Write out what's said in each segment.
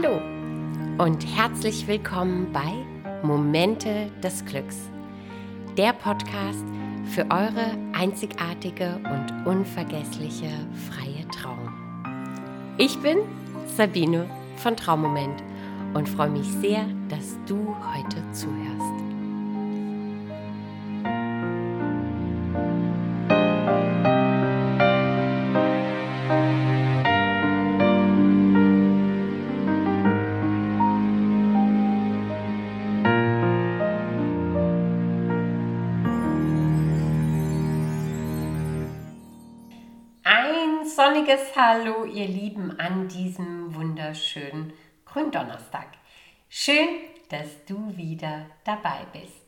Hallo und herzlich willkommen bei Momente des Glücks, der Podcast für eure einzigartige und unvergessliche freie Trauung. Ich bin Sabine von Traummoment und freue mich sehr, dass du heute zuhörst. Sonniges Hallo, ihr Lieben, an diesem wunderschönen Gründonnerstag. Schön, dass du wieder dabei bist.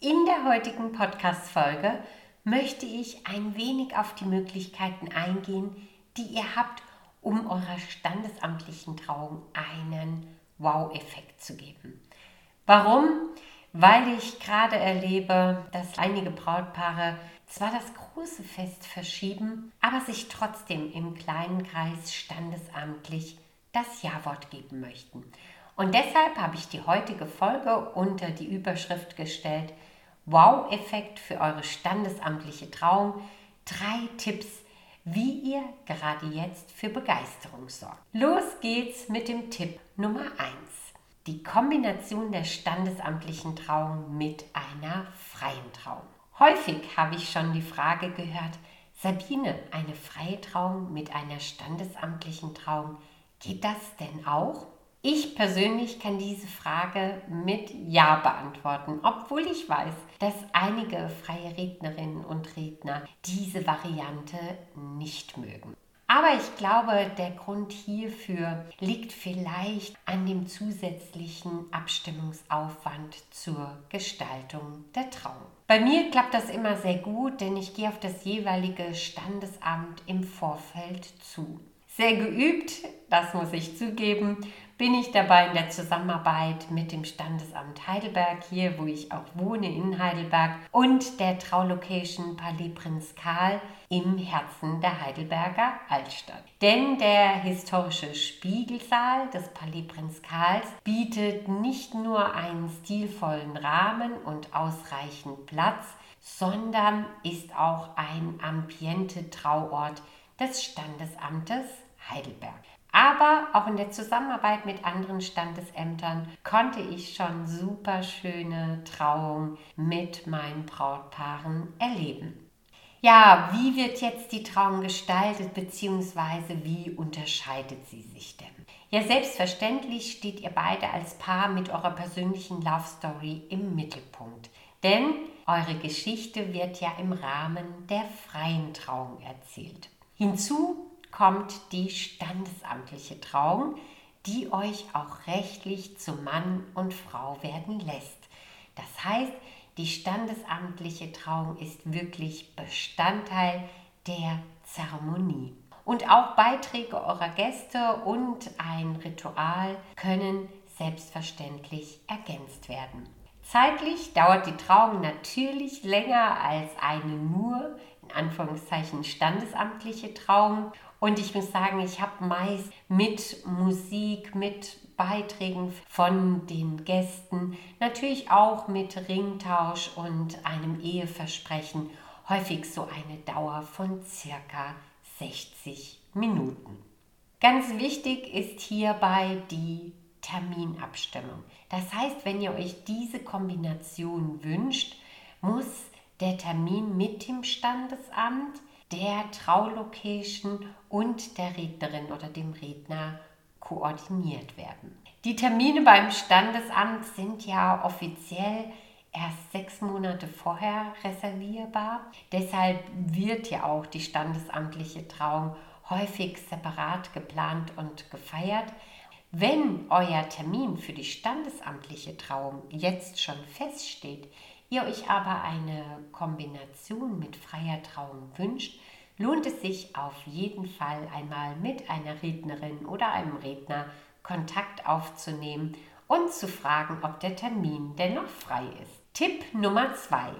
In der heutigen Podcast-Folge möchte ich ein wenig auf die Möglichkeiten eingehen, die ihr habt, um eurer standesamtlichen Trauung einen Wow-Effekt zu geben. Warum? Weil ich gerade erlebe, dass einige Brautpaare zwar das Fest verschieben, aber sich trotzdem im kleinen Kreis standesamtlich das Ja-Wort geben möchten. Und deshalb habe ich die heutige Folge unter die Überschrift gestellt, Wow-Effekt für eure standesamtliche Trauung. Drei Tipps, wie ihr gerade jetzt für Begeisterung sorgt. Los geht's mit dem Tipp Nummer 1. Die Kombination der standesamtlichen Trauung mit einer freien Trauung. Häufig habe ich schon die Frage gehört, Sabine, eine freie Trauung mit einer standesamtlichen Trauung, geht das denn auch? Ich persönlich kann diese Frage mit Ja beantworten, obwohl ich weiß, dass einige freie Rednerinnen und Redner diese Variante nicht mögen. Aber ich glaube, der Grund hierfür liegt vielleicht an dem zusätzlichen Abstimmungsaufwand zur Gestaltung der Trauung. Bei mir klappt das immer sehr gut, denn ich gehe auf das jeweilige Standesamt im Vorfeld zu. Sehr geübt, das muss ich zugeben, bin ich dabei in der Zusammenarbeit mit dem Standesamt Heidelberg hier, wo ich auch wohne in Heidelberg und der Traulocation Palais Prinz Karl im Herzen der Heidelberger Altstadt. Denn der historische Spiegelsaal des Palais Prinz Karls bietet nicht nur einen stilvollen Rahmen und ausreichend Platz, sondern ist auch ein ambiente Trauort des Standesamtes Heidelberg. Aber auch in der Zusammenarbeit mit anderen Standesämtern konnte ich schon super schöne Trauungen mit meinen Brautpaaren erleben. Ja, wie wird jetzt die Trauung gestaltet bzw. wie unterscheidet sie sich denn? Ja, selbstverständlich steht ihr beide als Paar mit eurer persönlichen Love Story im Mittelpunkt. Denn eure Geschichte wird ja im Rahmen der freien Trauung erzählt. Hinzu kommt die standesamtliche Trauung, die euch auch rechtlich zu Mann und Frau werden lässt. Das heißt, die standesamtliche Trauung ist wirklich Bestandteil der Zeremonie. Und auch Beiträge eurer Gäste und ein Ritual können selbstverständlich ergänzt werden. Zeitlich dauert die Trauung natürlich länger als eine nur in Anführungszeichen standesamtliche Trauung und ich muss sagen, ich habe meist mit Musik, mit Beiträgen von den Gästen, natürlich auch mit Ringtausch und einem Eheversprechen, häufig so eine Dauer von circa 60 Minuten. Ganz wichtig ist hierbei die Terminabstimmung. Das heißt, wenn ihr euch diese Kombination wünscht, muss der Termin mit dem Standesamt der Traulocation und der Rednerin oder dem Redner koordiniert werden. Die Termine beim Standesamt sind ja offiziell erst sechs Monate vorher reservierbar. Deshalb wird ja auch die standesamtliche Trauung häufig separat geplant und gefeiert. Wenn euer Termin für die standesamtliche Trauung jetzt schon feststeht, ihr euch aber eine Kombination mit freier Trauung wünscht, lohnt es sich auf jeden Fall einmal mit einer Rednerin oder einem Redner Kontakt aufzunehmen und zu fragen, ob der Termin dennoch frei ist. Tipp Nummer zwei: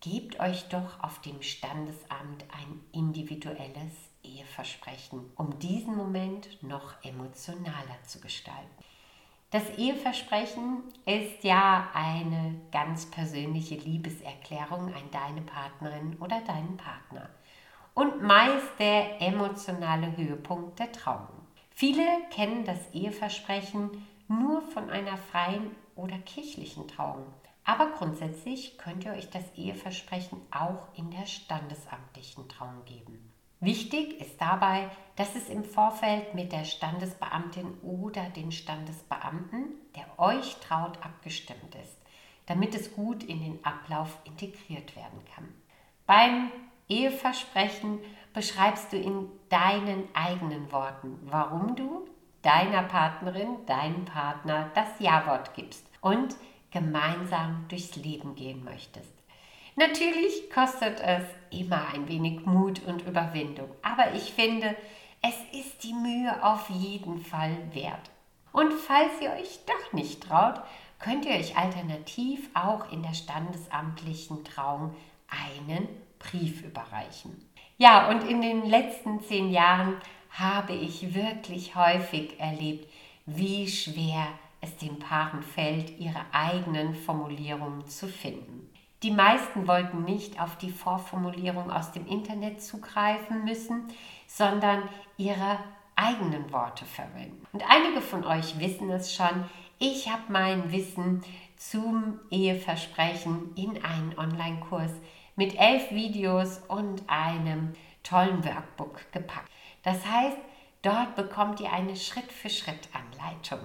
Gebt euch doch auf dem Standesamt ein individuelles Eheversprechen, um diesen Moment noch emotionaler zu gestalten. Das Eheversprechen ist ja eine ganz persönliche Liebeserklärung an deine Partnerin oder deinen Partner und meist der emotionale Höhepunkt der Trauung. Viele kennen das Eheversprechen nur von einer freien oder kirchlichen Trauung. Aber grundsätzlich könnt ihr euch das Eheversprechen auch in der standesamtlichen Trauung geben. Wichtig ist dabei, dass es im Vorfeld mit der Standesbeamtin oder den Standesbeamten, der euch traut, abgestimmt ist, damit es gut in den Ablauf integriert werden kann. Beim Eheversprechen beschreibst du in deinen eigenen Worten, warum du deiner Partnerin, deinem Partner das Ja-Wort gibst und gemeinsam durchs Leben gehen möchtest. Natürlich kostet es immer ein wenig Mut und Überwindung, aber ich finde, es ist die Mühe auf jeden Fall wert. Und falls ihr euch doch nicht traut, könnt ihr euch alternativ auch in der standesamtlichen Trauung einen Brief überreichen. Ja, und in den letzten zehn Jahren habe ich wirklich häufig erlebt, wie schwer es den Paaren fällt, ihre eigenen Formulierungen zu finden. Die meisten wollten nicht auf die Vorformulierung aus dem Internet zugreifen müssen, sondern ihre eigenen Worte verwenden. Und einige von euch wissen es schon, ich habe mein Wissen zum Eheversprechen in einen Online-Kurs mit elf Videos und einem tollen Workbook gepackt. Das heißt, dort bekommt ihr eine Schritt-für-Schritt-Anleitung,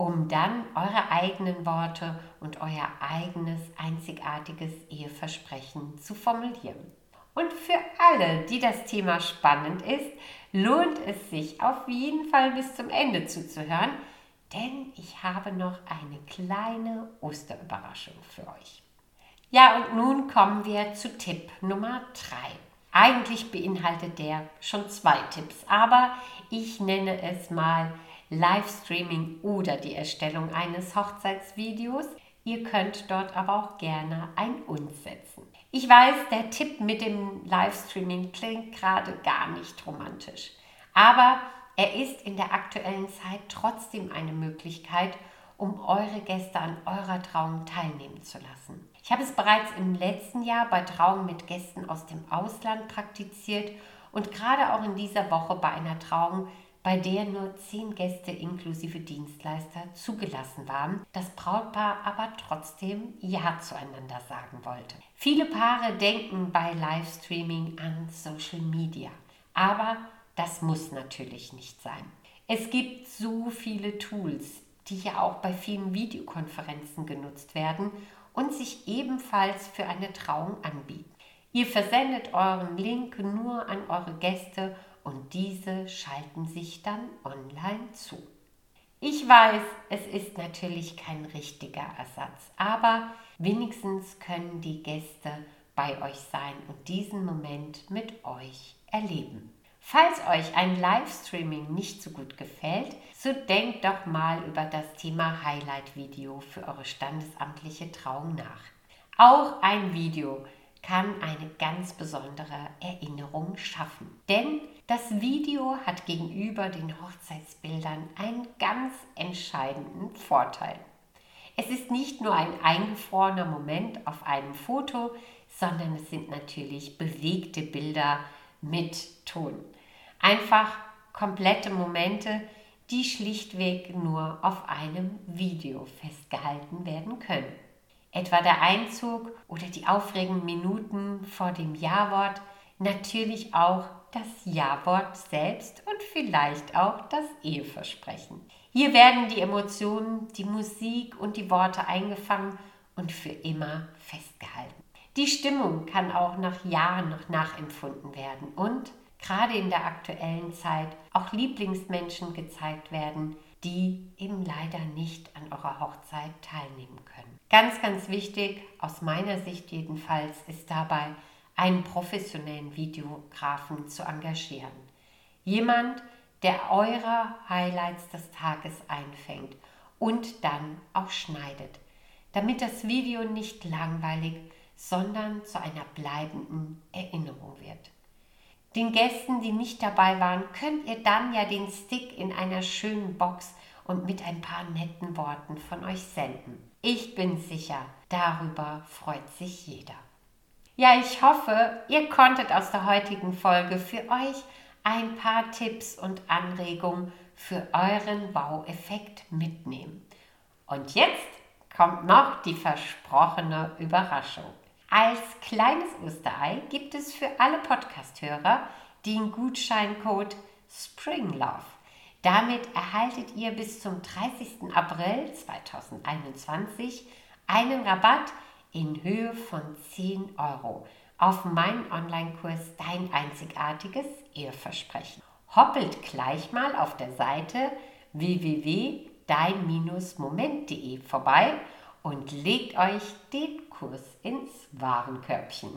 um dann eure eigenen Worte und euer eigenes einzigartiges Eheversprechen zu formulieren. Und für alle, die das Thema spannend ist, lohnt es sich auf jeden Fall bis zum Ende zuzuhören, denn ich habe noch eine kleine Osterüberraschung für euch. Ja, und nun kommen wir zu Tipp Nummer 3. Eigentlich beinhaltet der schon zwei Tipps, aber ich nenne es mal Livestreaming oder die Erstellung eines Hochzeitsvideos. Ihr könnt dort aber auch gerne ein Uns setzen. Ich weiß, der Tipp mit dem Livestreaming klingt gerade gar nicht romantisch, aber er ist in der aktuellen Zeit trotzdem eine Möglichkeit, um eure Gäste an eurer Trauung teilnehmen zu lassen. Ich habe es bereits im letzten Jahr bei Trauungen mit Gästen aus dem Ausland praktiziert und gerade auch in dieser Woche bei einer Trauung, bei der nur zehn Gäste inklusive Dienstleister zugelassen waren, das Brautpaar aber trotzdem Ja zueinander sagen wollte. Viele Paare denken bei Livestreaming an Social Media, aber das muss natürlich nicht sein. Es gibt so viele Tools, die ja auch bei vielen Videokonferenzen genutzt werden und sich ebenfalls für eine Trauung anbieten. Ihr versendet euren Link nur an eure Gäste und diese schalten sich dann online zu. Ich weiß, es ist natürlich kein richtiger Ersatz, aber wenigstens können die Gäste bei euch sein und diesen Moment mit euch erleben. Falls euch ein Livestreaming nicht so gut gefällt, so denkt doch mal über das Thema Highlight-Video für eure standesamtliche Trauung nach. Auch ein Video kann eine ganz besondere Erinnerung schaffen. Denn das Video hat gegenüber den Hochzeitsbildern einen ganz entscheidenden Vorteil. Es ist nicht nur ein eingefrorener Moment auf einem Foto, sondern es sind natürlich bewegte Bilder mit Ton. Einfach komplette Momente, die schlichtweg nur auf einem Video festgehalten werden können. Etwa der Einzug oder die aufregenden Minuten vor dem Ja-Wort, natürlich auch das Ja-Wort selbst und vielleicht auch das Eheversprechen. Hier werden die Emotionen, die Musik und die Worte eingefangen und für immer festgehalten. Die Stimmung kann auch nach Jahren noch nachempfunden werden und gerade in der aktuellen Zeit auch Lieblingsmenschen gezeigt werden, die eben leider nicht an eurer Hochzeit teilnehmen können. Ganz, ganz wichtig, aus meiner Sicht jedenfalls, ist dabei, einen professionellen Videografen zu engagieren. Jemand, der eure Highlights des Tages einfängt und dann auch schneidet, damit das Video nicht langweilig, sondern zu einer bleibenden Erinnerung wird. Den Gästen, die nicht dabei waren, könnt ihr dann ja den Stick in einer schönen Box und mit ein paar netten Worten von euch senden. Ich bin sicher, darüber freut sich jeder. Ja, ich hoffe, ihr konntet aus der heutigen Folge für euch ein paar Tipps und Anregungen für euren Baueffekt mitnehmen. Und jetzt kommt noch die versprochene Überraschung. Als kleines Osterei gibt es für alle Podcast-Hörer den Gutscheincode SPRINGLOVE. Damit erhaltet ihr bis zum 30. April 2021 einen Rabatt in Höhe von 10 Euro auf meinen Online-Kurs Dein einzigartiges Eheversprechen. Hoppelt gleich mal auf der Seite www.dein-moment.de vorbei und legt euch den Kurs ins Warenkörbchen.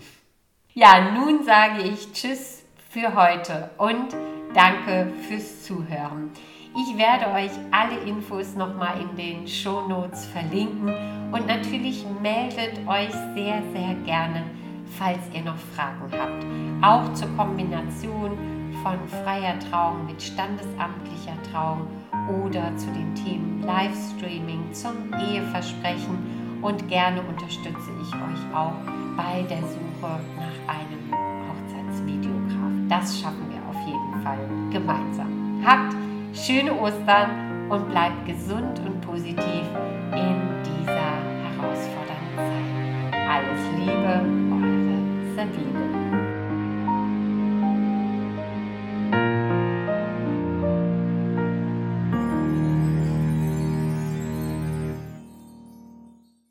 Ja, nun sage ich Tschüss für heute und danke fürs Zuhören. Ich werde euch alle Infos nochmal in den Show Notes verlinken und natürlich meldet euch sehr, sehr gerne, falls ihr noch Fragen habt. Auch zur Kombination von freier Trauung mit standesamtlicher Trauung oder zu den Themen Livestreaming zum Eheversprechen und gerne unterstütze ich euch auch bei der Suche nach einem Hochzeitsvideograf. Das schaffen wir auf jeden Fall gemeinsam. Habt schöne Ostern und bleibt gesund und positiv in dieser herausfordernden Zeit. Alles Liebe, eure Sabine.